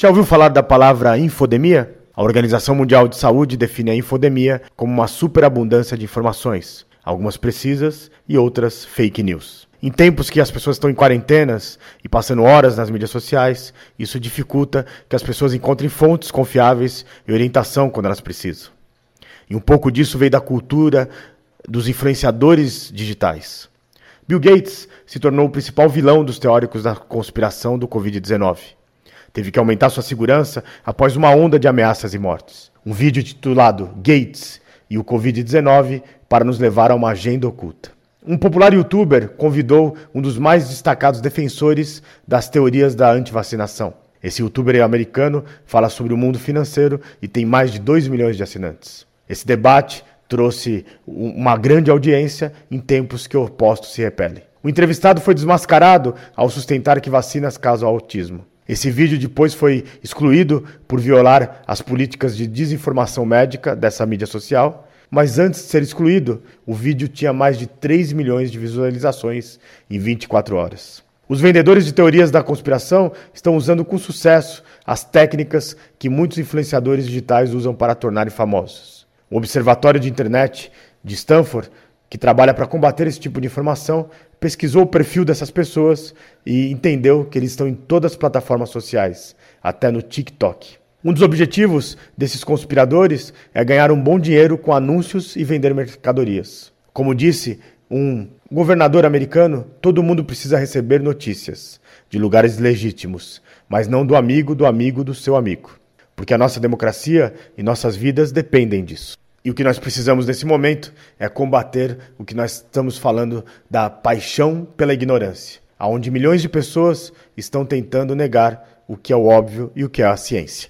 Já ouviu falar da palavra infodemia? A Organização Mundial de Saúde define a infodemia como uma superabundância de informações, algumas precisas e outras fake news. Em tempos que as pessoas estão em quarentenas e passando horas nas mídias sociais, isso dificulta que as pessoas encontrem fontes confiáveis e orientação quando elas precisam. E um pouco disso veio da cultura dos influenciadores digitais. Bill Gates se tornou o principal vilão dos teóricos da conspiração do Covid-19. Teve que aumentar sua segurança após uma onda de ameaças e mortes. Um vídeo titulado Gates e o Covid-19 para nos levar a uma agenda oculta. Um popular youtuber convidou um dos mais destacados defensores das teorias da antivacinação. Esse youtuber americano fala sobre o mundo financeiro e tem mais de 2 milhões de assinantes. Esse debate trouxe uma grande audiência em tempos que opostos se repelem. O entrevistado foi desmascarado ao sustentar que vacinas causam autismo. Esse vídeo depois foi excluído por violar as políticas de desinformação médica dessa mídia social, mas antes de ser excluído, o vídeo tinha mais de 3 milhões de visualizações em 24 horas. Os vendedores de teorias da conspiração estão usando com sucesso as técnicas que muitos influenciadores digitais usam para tornarem famosos. O Observatório de Internet de Stanford, que trabalha para combater esse tipo de informação, pesquisou o perfil dessas pessoas e entendeu que eles estão em todas as plataformas sociais, até no TikTok. Um dos objetivos desses conspiradores é ganhar um bom dinheiro com anúncios e vender mercadorias. Como disse um governador americano, todo mundo precisa receber notícias de lugares legítimos, mas não do amigo do amigo do seu amigo. Porque a nossa democracia e nossas vidas dependem disso. E o que nós precisamos nesse momento é combater o que nós estamos falando da paixão pela ignorância, aonde milhões de pessoas estão tentando negar o que é o óbvio e o que é a ciência.